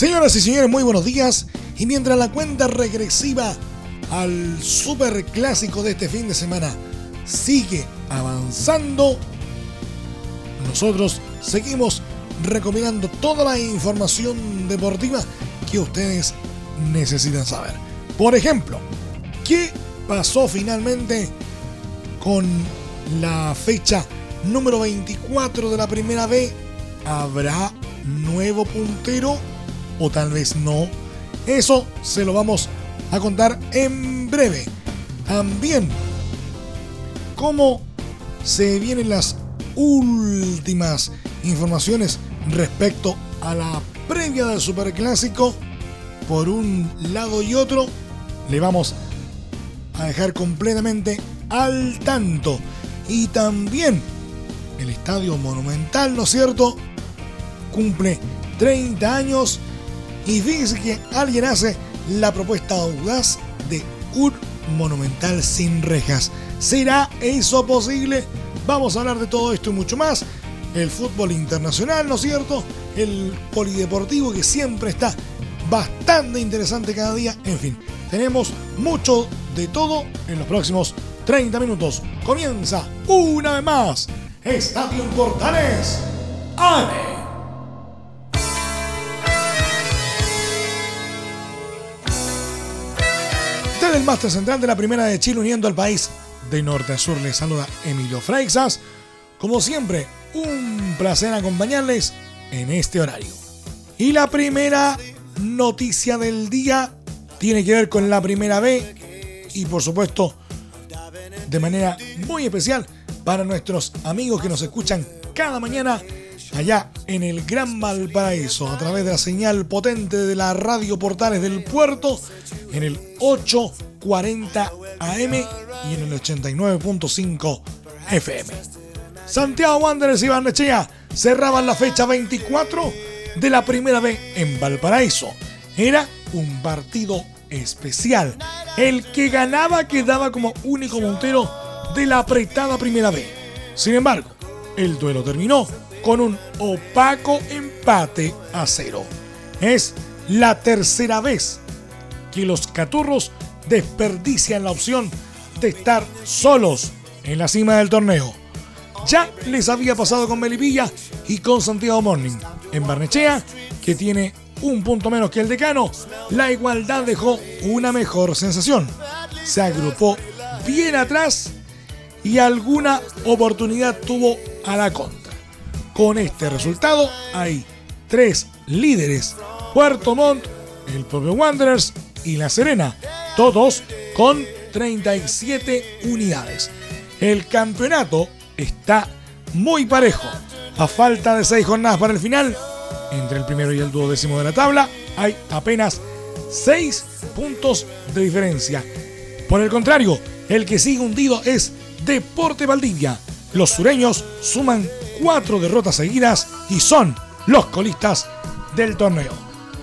Señoras y señores, muy buenos días. Y mientras la cuenta regresiva al super clásico de este fin de semana sigue avanzando, nosotros seguimos recomendando toda la información deportiva que ustedes necesitan saber. Por ejemplo, ¿qué pasó finalmente con la fecha número 24 de la primera B? ¿Habrá nuevo puntero o tal vez no? Eso se lo vamos a contar en breve. También, cómo se vienen las últimas informaciones respecto a la previa del Superclásico. Por un lado y otro, le vamos a dejar completamente al tanto. Y también el Estadio Monumental, ¿no es cierto? Cumple 30 años y fíjense que alguien hace la propuesta audaz de un monumental sin rejas. ¿Será eso posible? Vamos a hablar de todo esto y mucho más. El fútbol internacional, ¿no es cierto? El polideportivo que siempre está bastante interesante cada día. En fin, tenemos mucho de todo en los próximos 30 minutos. Comienza una vez más Estadio Portales. ¡Ale! El máster central de la Primera de Chile uniendo al país de norte a sur les saluda Emilio Freixas. Como siempre, un placer acompañarles en este horario. Y la primera noticia del día tiene que ver con la primera B y por supuesto de manera muy especial para nuestros amigos que nos escuchan cada mañana allá en el Gran Valparaíso a través de la señal potente de la radio Portales del Puerto en el 840 AM y en el 89.5 FM. Santiago Wanderers y Barnechea cerraban la fecha 24 de la primera vez en Valparaíso. Era un partido especial. El que ganaba quedaba como único montero de la apretada primera vez. Sin embargo, el duelo terminó con un opaco empate a cero. Es la tercera vez que los caturros desperdician la opción de estar solos en la cima del torneo. Ya les había pasado con Melipilla y con Santiago Morning. En Barnechea, que tiene un punto menos que el decano, la igualdad dejó una mejor sensación. Se agrupó bien atrás y alguna oportunidad tuvo a la contra. Con este resultado hay tres líderes, Puerto Montt, el propio Wanderers y La Serena, todos con 37 unidades. El campeonato está muy parejo. A falta de seis jornadas para el final, entre el primero y el duodécimo de la tabla, hay apenas seis puntos de diferencia. Por el contrario, el que sigue hundido es Deporte Valdivia. Los sureños suman cuatro derrotas seguidas y son los colistas del torneo.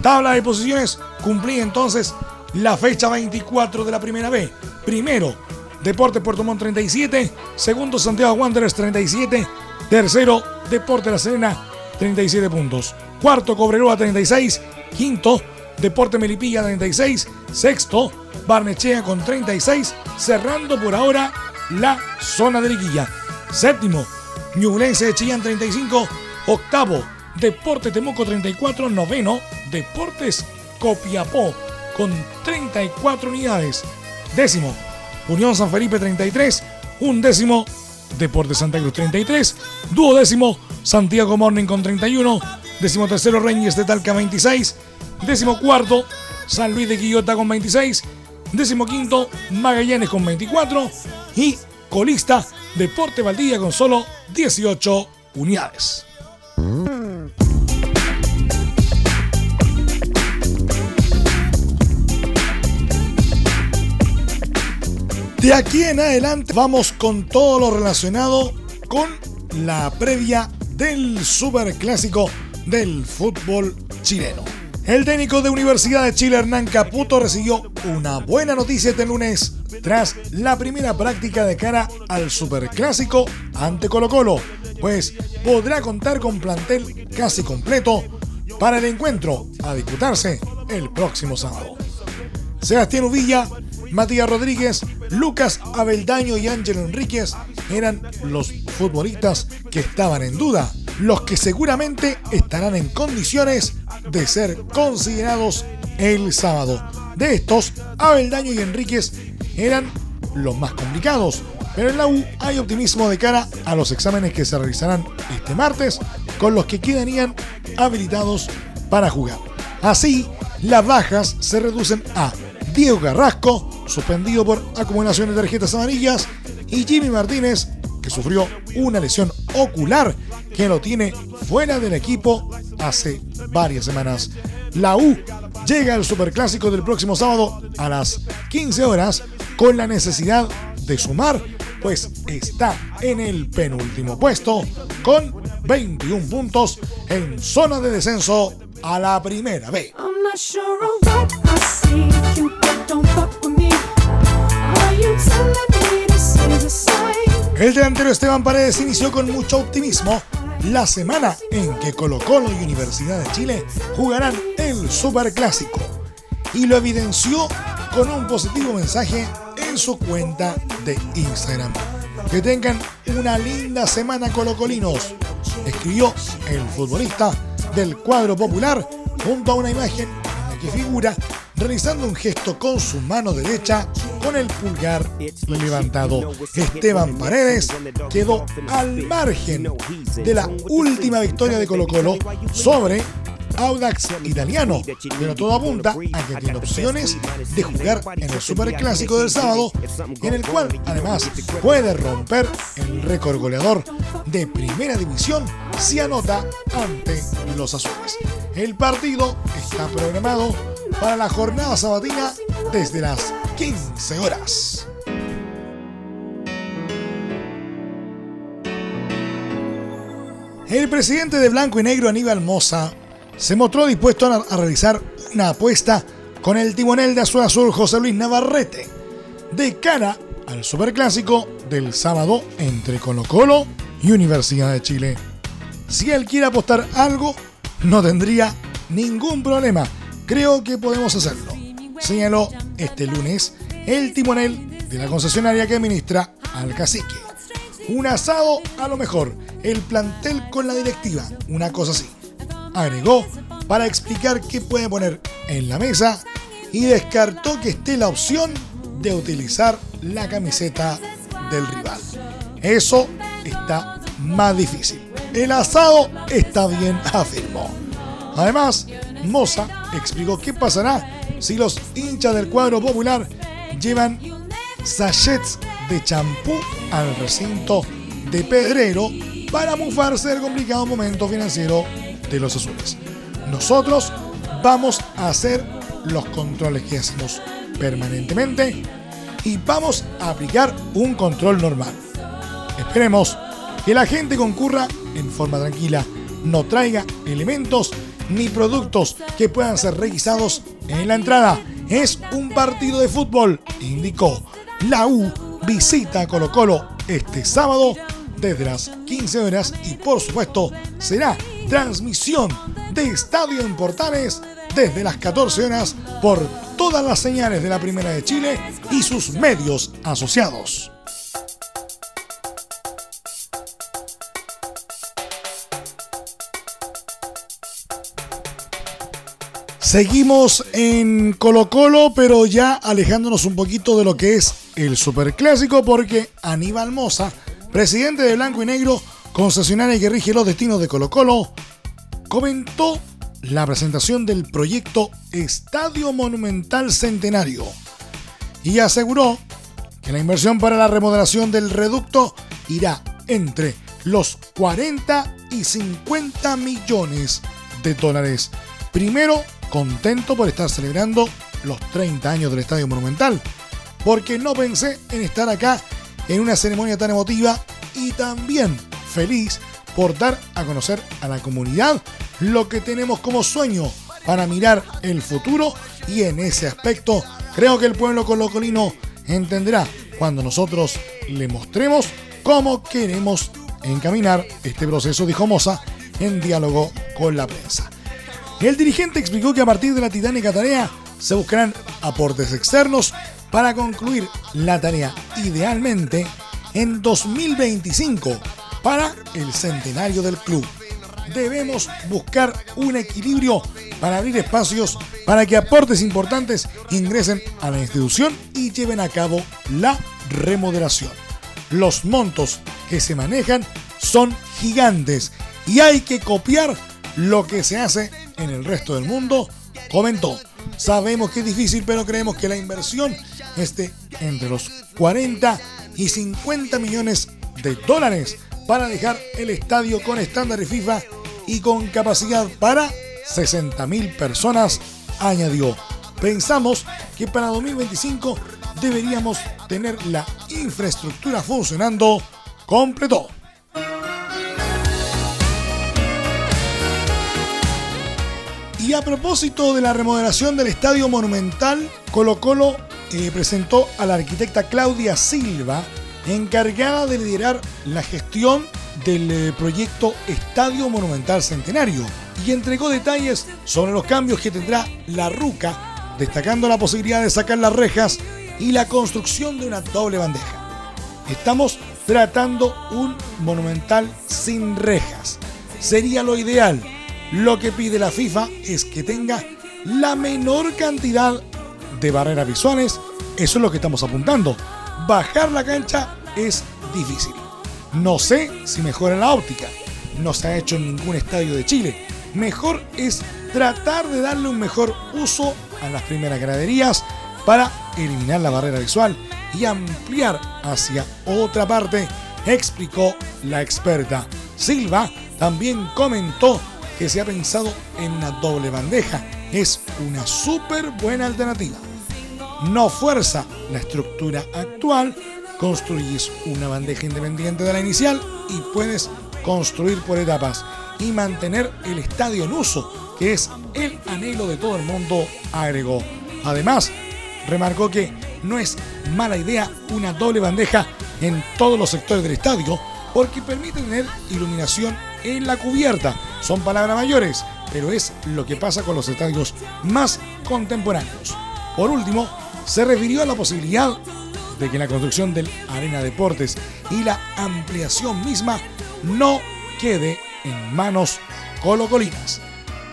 Tabla de posiciones cumplía entonces la fecha 24 de la primera B. Primero, Deporte Puerto Montt 37. Segundo, Santiago Wanderers 37. Tercero, Deporte La Serena 37 puntos. Cuarto, Cobreroa 36. Quinto, Deporte Melipilla 36. Sexto, Barnechea con 36. Cerrando por ahora la zona de liguilla. Séptimo, Ñublense de Chillán 35. Octavo, Deporte Temuco 34. Noveno, Deportes Copiapó con 34 unidades. Décimo, Unión San Felipe 33. Un décimo, Deportes Santa Cruz 33. Duodécimo, Santiago Morning con 31. Décimo tercero, Reyes de Talca 26. Décimo cuarto, San Luis de Quillota con 26. Décimo quinto, Magallanes con 24. Y colista, Deporte Valdivia con solo 18 unidades. De aquí en adelante vamos con todo lo relacionado con la previa del Superclásico del fútbol chileno. El técnico de Universidad de Chile, Hernán Caputo, recibió una buena noticia este lunes tras la primera práctica de cara al Superclásico ante Colo Colo, pues podrá contar con plantel casi completo para el encuentro a disputarse el próximo sábado. Sebastián Uvilla, Matías Rodríguez, Lucas Abeldaño y Ángel Enríquez eran los futbolistas que estaban en duda, los que seguramente estarán en condiciones de ser considerados el sábado. De estos, Abeldaño y Enríquez eran los más complicados, pero en la U hay optimismo de cara a los exámenes que se realizarán este martes, con los que quedarían habilitados para jugar. Así, las bajas se reducen a Diego Carrasco, suspendido por acumulación de tarjetas amarillas, y Jimmy Martínez, que sufrió una lesión ocular que lo tiene fuera del equipo hace varias semanas. La U llega al Superclásico del próximo sábado a las 15 horas con la necesidad de sumar, pues está en el penúltimo puesto con 21 puntos en zona de descenso a la primera B. El delantero Esteban Paredes inició con mucho optimismo la semana en que Colo Colo y Universidad de Chile jugarán el Superclásico y lo evidenció con un positivo mensaje en su cuenta de Instagram. Que tengan una linda semana colocolinos, escribió el futbolista del cuadro popular junto a una imagen en la que figura realizando un gesto con su mano derecha con el pulgar levantado. Esteban Paredes quedó al margen de la última victoria de Colo Colo sobre Audax italiano, pero todo apunta a que tiene opciones de jugar en el Superclásico del sábado, en el cual además puede romper el récord goleador de primera división si anota ante los azules. El partido está programado para la jornada sabatina desde las 15 horas. El presidente de Blanco y Negro, Aníbal Moza, se mostró dispuesto a, realizar una apuesta con el timonel de Azul Azul José Luis Navarrete de cara al Superclásico del sábado entre Colo Colo y Universidad de Chile. Si él quiere apostar algo, no tendría ningún problema. Creo que podemos hacerlo. Señaló este lunes el timonel de la concesionaria que administra al cacique. Un asado a lo mejor, el plantel con la directiva, una cosa así agregó para explicar qué puede poner en la mesa y descartó que esté la opción de utilizar la camiseta del rival. Eso está más difícil. El asado está bien, afirmó. Además, Moza explicó qué pasará si los hinchas del cuadro popular llevan sachets de champú al recinto de Pedrero para mufarse el complicado momento financiero de los azules. Nosotros vamos a hacer los controles que hacemos permanentemente y vamos a aplicar un control normal. Esperemos que la gente concurra en forma tranquila, no traiga elementos ni productos que puedan ser revisados en la entrada. Es un partido de fútbol, indicó. La U visita Colo Colo este sábado desde las 15 horas y por supuesto será transmisión de Estadio en Portales desde las 14 horas por todas las señales de la Primera de Chile y sus medios asociados. Seguimos en Colo Colo, pero ya alejándonos un poquito de lo que es el Superclásico, porque Aníbal Moza, presidente de Blanco y Negro, concesionaria que rige los destinos de Colo Colo, comentó la presentación del proyecto Estadio Monumental Centenario y aseguró que la inversión para la remodelación del reducto irá entre los 40 y 50 millones de dólares. Primero, contento por estar celebrando los 30 años del Estadio Monumental, porque no pensé en estar acá en una ceremonia tan emotiva y también feliz por dar a conocer a la comunidad lo que tenemos como sueño para mirar el futuro y en ese aspecto creo que el pueblo colocolino entenderá cuando nosotros le mostremos cómo queremos encaminar este proceso, dijo Moza, en diálogo con la prensa. El dirigente explicó que a partir de la titánica tarea se buscarán aportes externos para concluir la tarea idealmente en 2025 para el centenario del club. Debemos buscar un equilibrio para abrir espacios para que aportes importantes ingresen a la institución y lleven a cabo la remodelación. Los montos que se manejan son gigantes y hay que copiar lo que se hace en el resto del mundo, comentó. Sabemos que es difícil, pero creemos que la inversión esté entre los 40 y 50 millones de dólares para dejar el estadio con estándares FIFA y con capacidad para 60.000 personas, añadió. Pensamos que para 2025 deberíamos tener la infraestructura funcionando, completó. Y a propósito de la remodelación del Estadio Monumental, Colo Colo eh, presentó a la arquitecta Claudia Silva, encargada de liderar la gestión del eh, proyecto Estadio Monumental Centenario, y entregó detalles sobre los cambios que tendrá la RUCA, destacando la posibilidad de sacar las rejas y la construcción de una doble bandeja. Estamos tratando un monumental sin rejas. Sería lo ideal lo que pide la FIFA es que tenga la menor cantidad de barreras visuales. Eso es lo que estamos apuntando. Bajar la cancha es difícil. No sé si mejora la óptica. No se ha hecho en ningún estadio de Chile. Mejor es tratar de darle un mejor uso a las primeras graderías para eliminar la barrera visual y ampliar hacia otra parte, explicó la experta. Silva también comentó que se ha pensado en una doble bandeja. Es una súper buena alternativa. No fuerza la estructura actual, construyes una bandeja independiente de la inicial y puedes construir por etapas y mantener el estadio en uso, que es el anhelo de todo el mundo, agregó. Además, remarcó que no es mala idea una doble bandeja en todos los sectores del estadio, porque permite tener iluminación en la cubierta. Son palabras mayores, pero es lo que pasa con los estadios más contemporáneos. Por último, se refirió a la posibilidad de que la construcción del Arena Deportes y la ampliación misma no quede en manos colocolinas.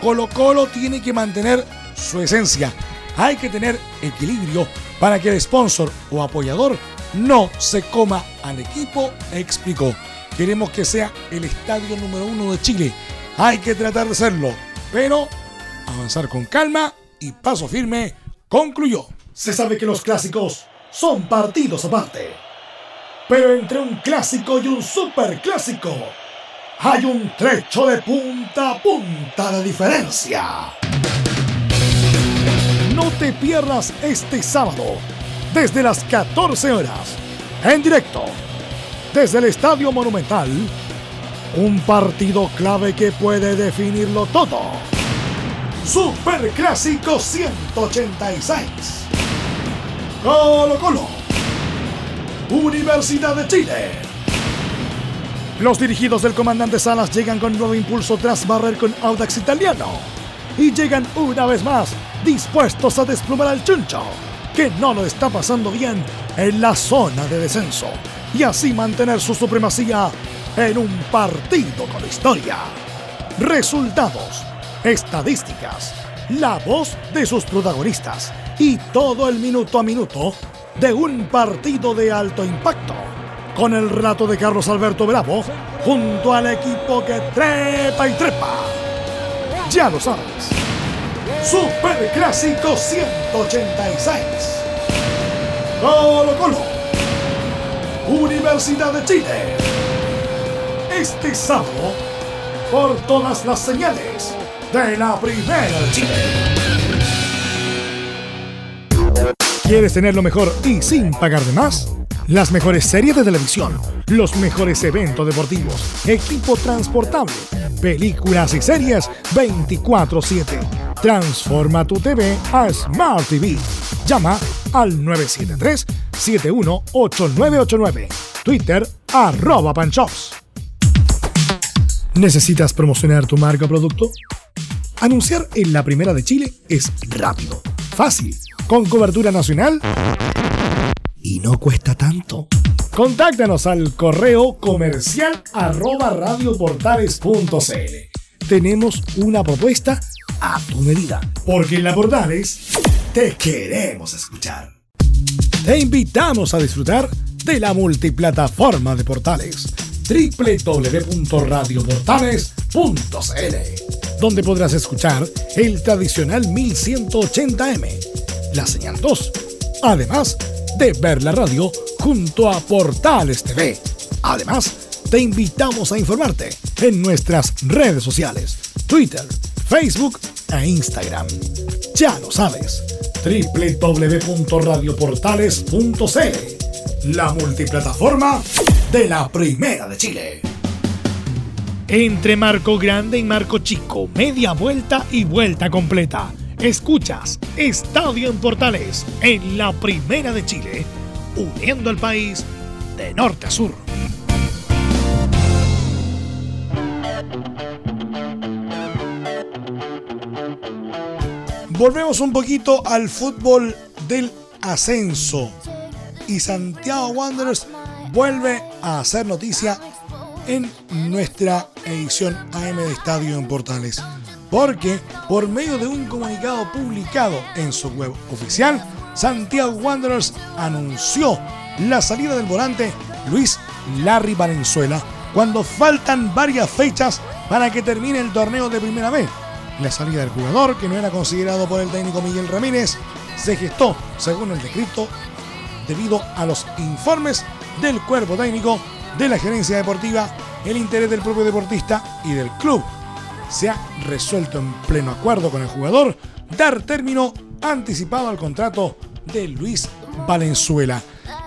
Colo Colo tiene que mantener su esencia. Hay que tener equilibrio para que el sponsor o apoyador no se coma al equipo, explicó. Queremos que sea el estadio número uno de Chile. Hay que tratar de serlo, pero avanzar con calma y paso firme, concluyó. Se sabe que los clásicos son partidos aparte. Pero entre un clásico y un superclásico hay un trecho de punta a punta de diferencia. No te pierdas este sábado, desde las 14 horas, en directo desde el Estadio Monumental, un partido clave que puede definirlo todo. Superclásico 186. Colo Colo. Universidad de Chile. Los dirigidos del comandante Salas llegan con nuevo impulso tras barrer con Audax Italiano. Y llegan una vez más dispuestos a desplumar al chuncho, que no lo está pasando bien en la zona de descenso y así mantener su supremacía en un partido con historia. Resultados, estadísticas, la voz de sus protagonistas y todo el minuto a minuto de un partido de alto impacto. Con el relato de Carlos Alberto Bravo junto al equipo que trepa y trepa. Ya lo sabes. Super Clásico 186. Colo Colo Universidad de Chile. Este sábado, por todas las señales de la Primera Chile. ¿Quieres tener lo mejor y sin pagar de más? Las mejores series de televisión, los mejores eventos deportivos, equipo transportable, películas y series 24/7. Transforma tu TV a Smart TV. Llama al 973-718989. Twitter arroba panchops. ¿Necesitas promocionar tu marca o producto? Anunciar en la primera de Chile es rápido, fácil, con cobertura nacional y no cuesta tanto. Contáctanos al correo comercial arroba radioportales.cl. Tenemos una propuesta a tu medida, porque en la Portales te queremos escuchar. Te invitamos a disfrutar de la multiplataforma de Portales www.radioportales.cl donde podrás escuchar el tradicional 1180m, la señal 2, además de ver la radio junto a Portales TV. Además, te invitamos a informarte en nuestras redes sociales, Twitter, Facebook e Instagram. Ya lo sabes, www.radioportales.cl, la multiplataforma de la Primera de Chile. Entre Marco Grande y Marco Chico, media vuelta y vuelta completa. Escuchas Estadio en Portales en la Primera de Chile, uniendo al país de norte a sur. Volvemos un poquito al fútbol del ascenso y Santiago Wanderers vuelve a hacer noticia en nuestra edición AM de Estadio en Portales. Porque por medio de un comunicado publicado en su web oficial, Santiago Wanderers anunció la salida del volante Luis Larry Valenzuela cuando faltan varias fechas para que termine el torneo de primera vez. La salida del jugador, que no era considerado por el técnico Miguel Ramírez, se gestó, según el decreto, debido a los informes del cuerpo técnico, de la gerencia deportiva, el interés del propio deportista y del club. Se ha resuelto en pleno acuerdo con el jugador dar término anticipado al contrato de Luis Valenzuela.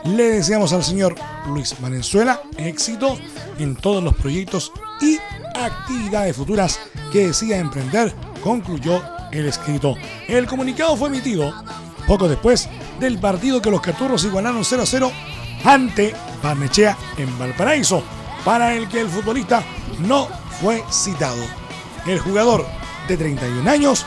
Le deseamos al señor Luis Valenzuela éxito en todos los proyectos y actividades futuras que decida emprender, concluyó el escrito. El comunicado fue emitido poco después del partido que los Caturros igualaron 0 a 0 ante Barnechea en Valparaíso, para el que el futbolista no fue citado. El jugador de 31 años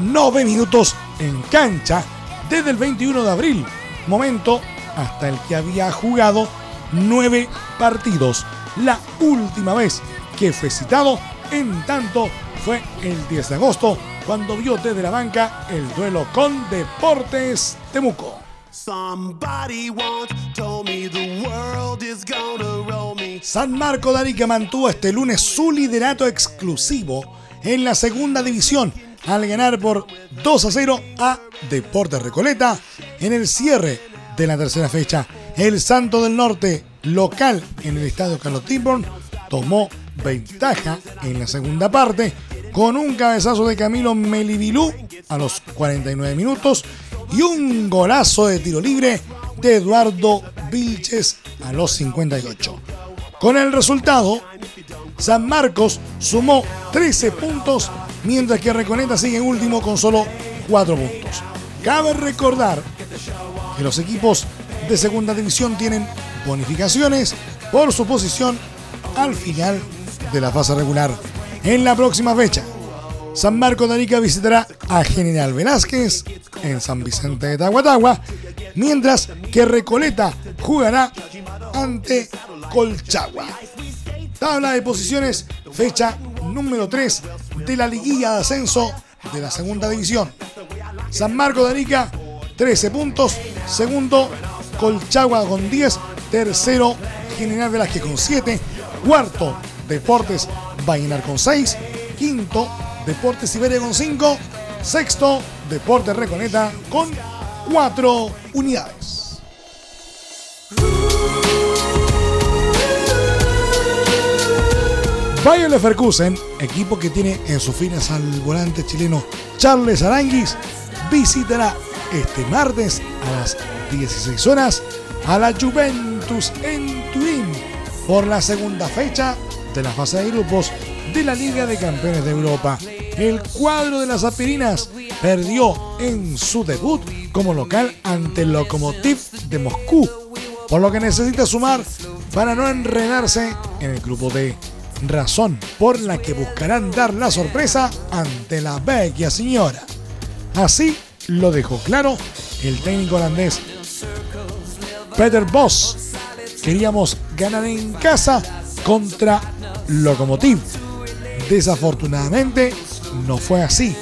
no ve minutos en cancha desde el 21 de abril, momento hasta el que había jugado nueve partidos. La última vez que fue citado, en tanto, fue el 10 de agosto, cuando vio desde la banca el duelo con Deportes Temuco. San Marco de Arica mantuvo este lunes su liderato exclusivo en la segunda división al ganar por 2 a 0 a Deportes Recoleta en el cierre de la tercera fecha. El Santo del Norte, local en el estadio Carlos Tiburn, tomó ventaja en la segunda parte con un cabezazo de Camilo Melibilú a los 49 minutos y un golazo de tiro libre de Eduardo Vilches a los 58. Con el resultado, San Marcos sumó 13 puntos, mientras que Reconeta sigue en último con solo 4 puntos. Cabe recordar que los equipos de segunda división tienen bonificaciones por su posición al final de la fase regular. En la próxima fecha, San Marcos de Arica visitará a General Velázquez en San Vicente de Tahuatahua, mientras que Recoleta jugará ante Colchagua. Tabla de posiciones, fecha número 3 de la liguilla de ascenso de la segunda división. San Marcos de Arica, 13 puntos. Segundo, Colchagua con 10. Tercero, General Velázquez con 7. Cuarto, Deportes Vallenar con 6. Quinto, Deportes Siberia con 5. Sexto, Deportes Reconeta con 4 unidades. Bayer Leverkusen, equipo que tiene en sus filas al volante chileno Charles Aranguis, visitará este martes a las 16 horas a la Juventus en Turín por la segunda fecha de la fase de grupos de la Liga de Campeones de Europa. El cuadro de las aspirinas perdió en su debut como local ante el Lokomotiv de Moscú, por lo que necesita sumar para no enredarse en el grupo D. Razón por la que buscarán dar la sorpresa ante la vecchia señora. Así lo dejó claro el técnico holandés Peter Boss. Queríamos ganar en casa contra Lokomotiv. Desafortunadamente no fue así.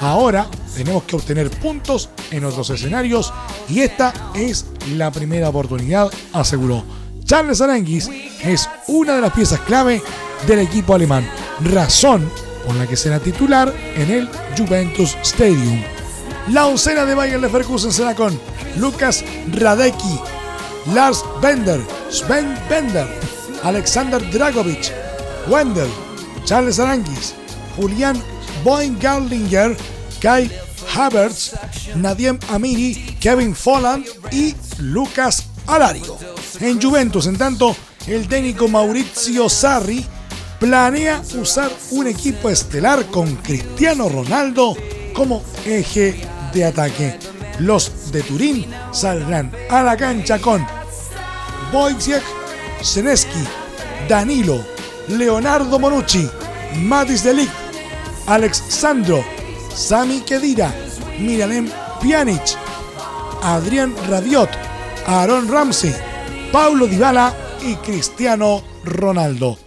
Ahora tenemos que obtener puntos en otros escenarios y esta es la primera oportunidad, aseguró. Charles Aranguis es una de las piezas clave del equipo alemán, razón por la que será titular en el Juventus Stadium. La oncena de Bayern Leverkusen será con Lucas Radecki, Lars Bender, Sven Bender, Alexander Dragovic, Wendel, Charles Aranguis, Julian Boingarlinger, Kai Havertz, Nadiem Amiri, Kevin Folland y Lucas Alario. En Juventus, en tanto, el técnico Maurizio Sarri planea usar un equipo estelar con Cristiano Ronaldo como eje de ataque. Los de Turín saldrán a la cancha con Wojciech Seneski, Danilo, Leonardo Monucci, Matis Delic, Alex Sandro, Sami Kedira, Miralem Pjanic, Adrián Rabiot, Aaron Ramsey, Paulo Dybala y Cristiano Ronaldo.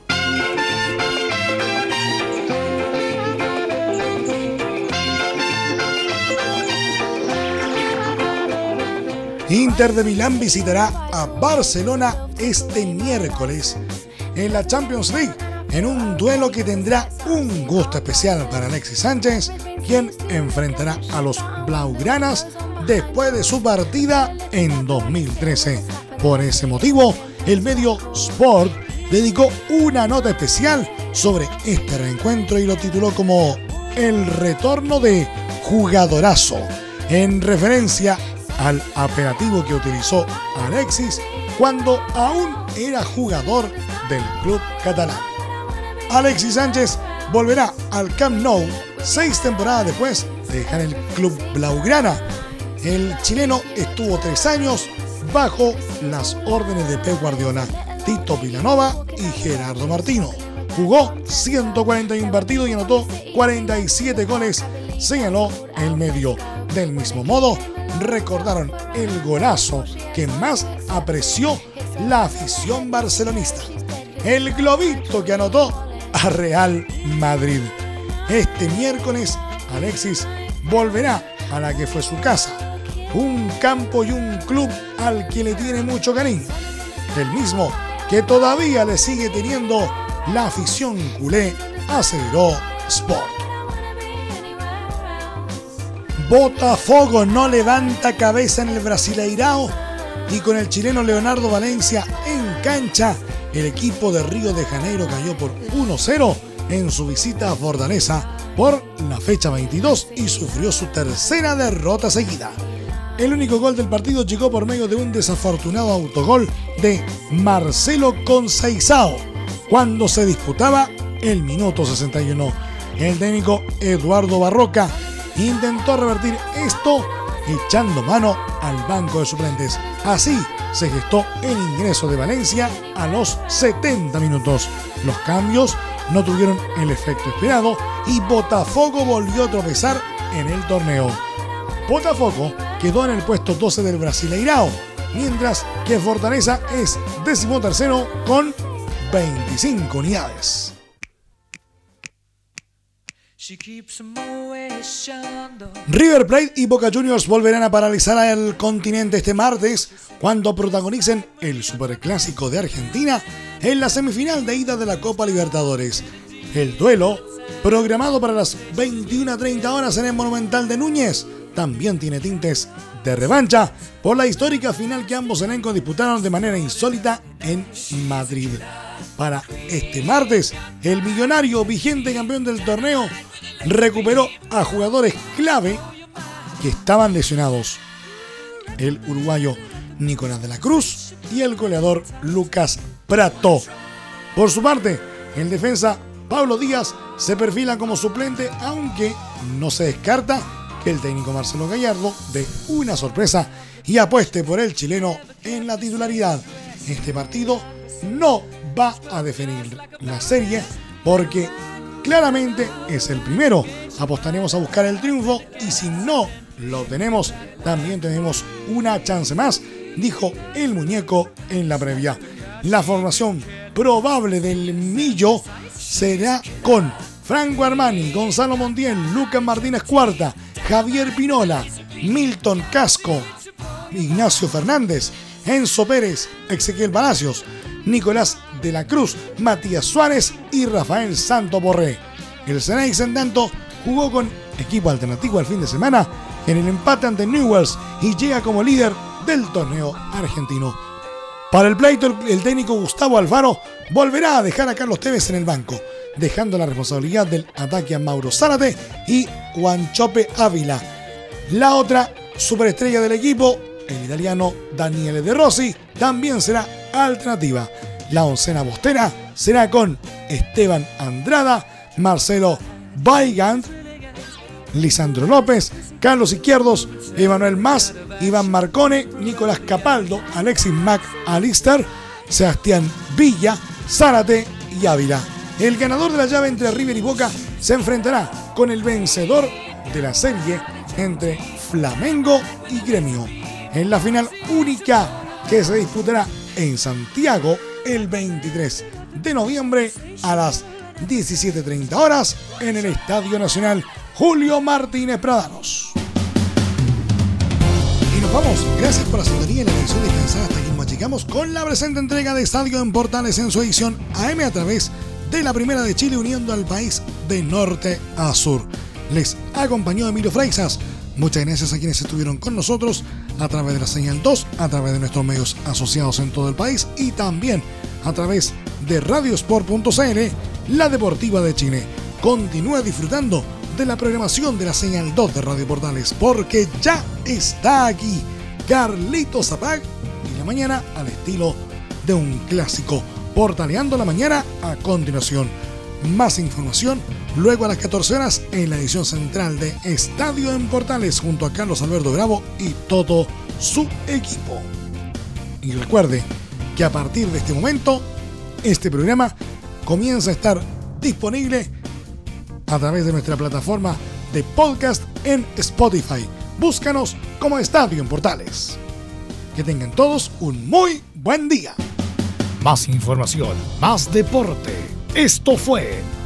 Inter de Milán visitará a Barcelona este miércoles en la Champions League, en un duelo que tendrá un gusto especial para Alexis Sánchez, quien enfrentará a los Blaugranas después de su partida en 2013. Por ese motivo, el medio Sport dedicó una nota especial sobre este reencuentro y lo tituló como El retorno de jugadorazo, en referencia al apelativo que utilizó Alexis cuando aún era jugador del club catalán. Alexis Sánchez volverá al Camp Nou seis temporadas después de dejar el club Blaugrana. El chileno estuvo tres años bajo las órdenes de Pep Guardiola, Tito Vilanova y Gerardo Martino. Jugó 141 partidos y anotó 47 goles, señaló el medio. Del mismo modo, recordaron el golazo que más apreció la afición barcelonista. El globito que anotó a Real Madrid. Este miércoles, Alexis volverá a la que fue su casa, un campo y un club al que le tiene mucho cariño. El mismo que todavía le sigue teniendo la afición culé, aceleró Sport. Botafogo no levanta cabeza en el Brasileirao y con el chileno Leonardo Valencia en cancha, el equipo de Río de Janeiro cayó por 1-0 en su visita a Fortaleza por la fecha 22 y sufrió su tercera derrota seguida. El único gol del partido llegó por medio de un desafortunado autogol de Marcelo Conceizao cuando se disputaba el minuto 61. El técnico Eduardo Barroca intentó revertir esto echando mano al banco de suplentes. Así se gestó el ingreso de Valencia a los 70 minutos. Los cambios no tuvieron el efecto esperado y Botafogo volvió a tropezar en el torneo. Botafogo quedó en el puesto 12 del Brasileirao, mientras que Fortaleza es decimotercero con 25 unidades. River Plate y Boca Juniors volverán a paralizar al continente este martes cuando protagonicen el Superclásico de Argentina en la semifinal de ida de la Copa Libertadores. El duelo, programado para las 21.30 horas en el Monumental de Núñez, también tiene tintes de revancha por la histórica final que ambos elencos disputaron de manera insólita en Madrid. Para este martes, el millonario vigente campeón del torneo recuperó a jugadores clave que estaban lesionados el uruguayo Nicolás de la Cruz y el goleador Lucas Prato. Por su parte, el defensa Pablo Díaz se perfila como suplente, aunque no se descarta que el técnico Marcelo Gallardo dé una sorpresa y apueste por el chileno en la titularidad. Este partido no va a definir la serie porque claramente es el primero. Apostaremos a buscar el triunfo y si no lo tenemos, también tenemos una chance más, dijo el muñeco en la previa. La formación probable del Millo será con Franco Armani, Gonzalo Montiel, Lucas Martínez Cuarta, Javier Pinola, Milton Casco, Ignacio Fernández, Enzo Pérez, Ezequiel Palacios, Nicolás de la Cruz, Matías Suárez y Rafael Santo Borré. El Ceneix, en tanto, jugó con equipo alternativo al fin de semana en el empate ante Newells y llega como líder del torneo argentino. Para el pleito, el técnico Gustavo Alfaro volverá a dejar a Carlos Tevez en el banco, dejando la responsabilidad del ataque a Mauro Zárate y Chope Ávila. La otra superestrella del equipo, el italiano Daniele De Rossi, también será alternativa. La oncena bostera será con Esteban Andrada, Marcelo Weigand, Lisandro López, Carlos Izquierdos, Emanuel Más, Iván Marcone, Nicolás Capaldo, Alexis Mac Alister, Sebastián Villa, Zárate y Ávila. El ganador de la llave entre River y Boca se enfrentará con el vencedor de la serie entre Flamengo y Gremio. En la final única que se disputará en Santiago el 23 de noviembre a las 17.30 horas en el Estadio Nacional Julio Martínez Pradanos. Y nos vamos. Gracias por la sintonía y la atención descansada hasta aquí nos llegamos con la presente entrega de Estadio en Portales en su edición AM a través de la Primera de Chile uniendo al país de norte a sur. Les acompañó Emilio Freixas. Muchas gracias a quienes estuvieron con nosotros a través de la señal 2, a través de nuestros medios asociados en todo el país y también a través de radiosport.cl, la deportiva de Chile. Continúa disfrutando de la programación de la señal 2 de Radio Portales, porque ya está aquí Carlito Zapag y la mañana al estilo de un clásico, portaleando la mañana a continuación. Más información luego a las 14 horas en la edición central de Estadio en Portales junto a Carlos Alberto Bravo y todo su equipo. Y recuerde que a partir de este momento, este programa comienza a estar disponible a través de nuestra plataforma de podcast en Spotify. Búscanos como Estadio en Portales. Que tengan todos un muy buen día. Más información, más deporte. Esto fue